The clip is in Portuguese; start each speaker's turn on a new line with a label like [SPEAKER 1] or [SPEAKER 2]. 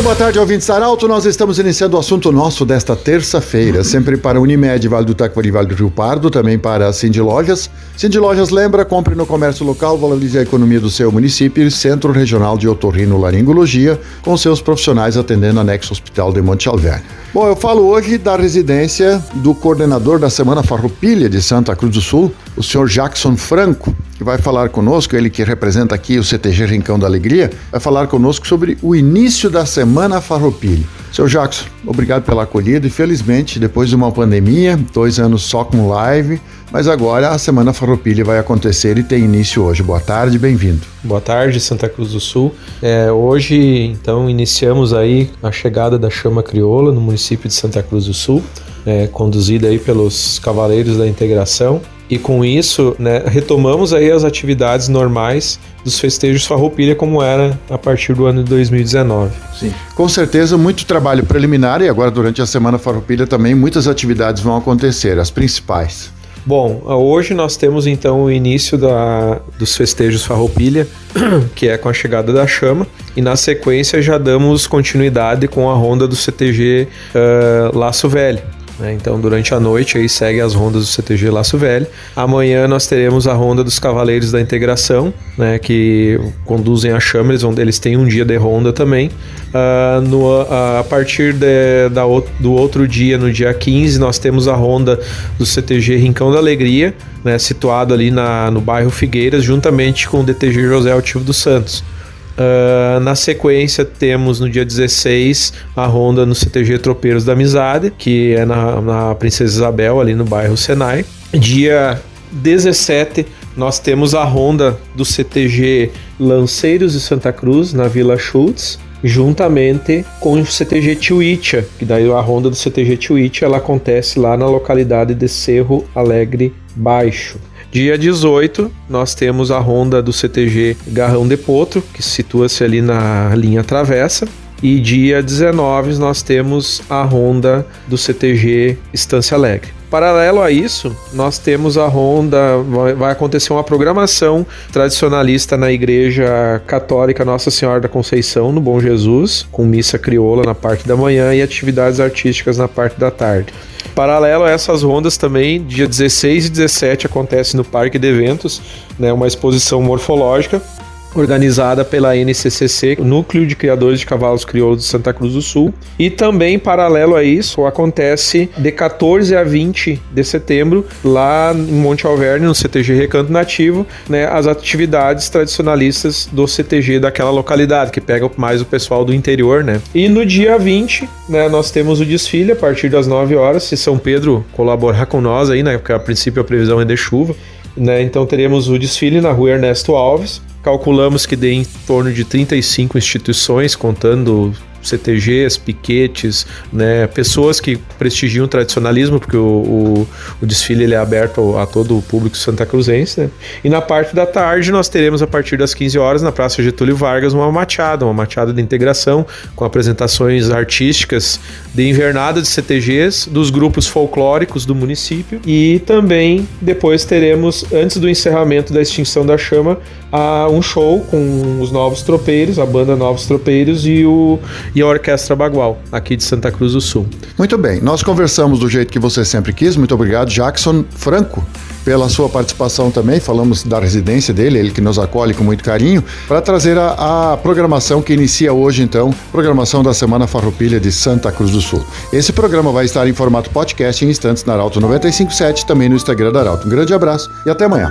[SPEAKER 1] Boa tarde, ouvintes Arauto. Nós estamos iniciando o assunto nosso desta terça-feira, sempre para Unimed, Vale do Taquari, Vale do Rio Pardo, também para a Cindy Lojas. Cindy Lojas lembra, compre no comércio local, valorize a economia do seu município e Centro Regional de Otorrino Laringologia, com seus profissionais atendendo anexo Hospital de Monte Alverne. Bom, eu falo hoje da residência do coordenador da Semana Farroupilha de Santa Cruz do Sul, o senhor Jackson Franco, que vai falar conosco, ele que representa aqui o CTG Rincão da Alegria, vai falar conosco sobre o início da Semana Farroupilha. Seu Jackson, obrigado pela acolhida e felizmente, depois de uma pandemia, dois anos só com live, mas agora a Semana Farroupilha vai acontecer e tem início hoje. Boa tarde, bem-vindo.
[SPEAKER 2] Boa tarde, Santa Cruz do Sul. É, hoje, então, iniciamos aí a chegada da Chama Crioula no município de Santa Cruz do Sul, é, conduzida aí pelos Cavaleiros da Integração. E com isso, né, retomamos aí as atividades normais dos festejos Farroupilha como era a partir do ano de 2019.
[SPEAKER 1] Sim. Com certeza, muito trabalho preliminar e agora durante a Semana Farroupilha também muitas atividades vão acontecer, as principais.
[SPEAKER 2] Bom, hoje nós temos então o início da, dos festejos Farroupilha, que é com a chegada da chama, e na sequência já damos continuidade com a ronda do CTG uh, Laço Velho. Né? Então, durante a noite, aí segue as rondas do CTG Laço Velho. Amanhã nós teremos a ronda dos Cavaleiros da Integração, né? que conduzem a chama, eles, vão, eles têm um dia de ronda também. Uh, no, uh, a partir de, da, do outro dia, no dia 15, nós temos a ronda do CTG Rincão da Alegria, né? situado ali na, no bairro Figueiras, juntamente com o DTG José Altivo dos Santos. Uh, na sequência, temos no dia 16 a ronda no CTG Tropeiros da Amizade, que é na, na Princesa Isabel, ali no bairro Senai. Dia 17, nós temos a ronda do CTG Lanceiros de Santa Cruz, na Vila Schultz, juntamente com o CTG Tiuitia, que daí a ronda do CTG Tiuitia ela acontece lá na localidade de Cerro Alegre Baixo. Dia 18, nós temos a ronda do CTG Garrão de Potro, que situa-se ali na linha travessa. E dia 19 nós temos a ronda do CTG Estância Alegre. Paralelo a isso, nós temos a ronda, vai acontecer uma programação tradicionalista na Igreja Católica Nossa Senhora da Conceição, no Bom Jesus, com missa crioula na parte da manhã e atividades artísticas na parte da tarde. Paralelo a essas rondas também, dia 16 e 17 acontece no Parque de Eventos, né, uma exposição morfológica organizada pela NCCC, Núcleo de Criadores de Cavalos Crioulos de Santa Cruz do Sul. E também, paralelo a isso, acontece de 14 a 20 de setembro, lá em Monte Alverne, no CTG Recanto Nativo, né, as atividades tradicionalistas do CTG daquela localidade, que pega mais o pessoal do interior, né. E no dia 20, né, nós temos o desfile a partir das 9 horas, se São Pedro colaborar com nós aí, né, porque a princípio a previsão é de chuva, né, então teremos o desfile na rua Ernesto Alves, Calculamos que dê em torno de 35 instituições, contando CTGs, piquetes, né, pessoas que prestigiam o tradicionalismo, porque o, o, o desfile ele é aberto a todo o público santa cruzense. Né? E na parte da tarde nós teremos a partir das 15 horas na Praça Getúlio Vargas uma machada, uma machada de integração com apresentações artísticas de invernada de CTGs dos grupos folclóricos do município e também depois teremos antes do encerramento da extinção da chama a um show com os novos tropeiros, a banda Novos Tropeiros e o e a Orquestra Bagual, aqui de Santa Cruz do Sul.
[SPEAKER 1] Muito bem, nós conversamos do jeito que você sempre quis. Muito obrigado, Jackson Franco, pela sua participação também. Falamos da residência dele, ele que nos acolhe com muito carinho, para trazer a, a, programação que inicia hoje, então, programação da Semana Farroupilha de Santa Cruz do Sul. Esse programa vai estar em formato podcast em instantes na Arauto 957, também no Instagram da Arauto. Um grande abraço e até amanhã.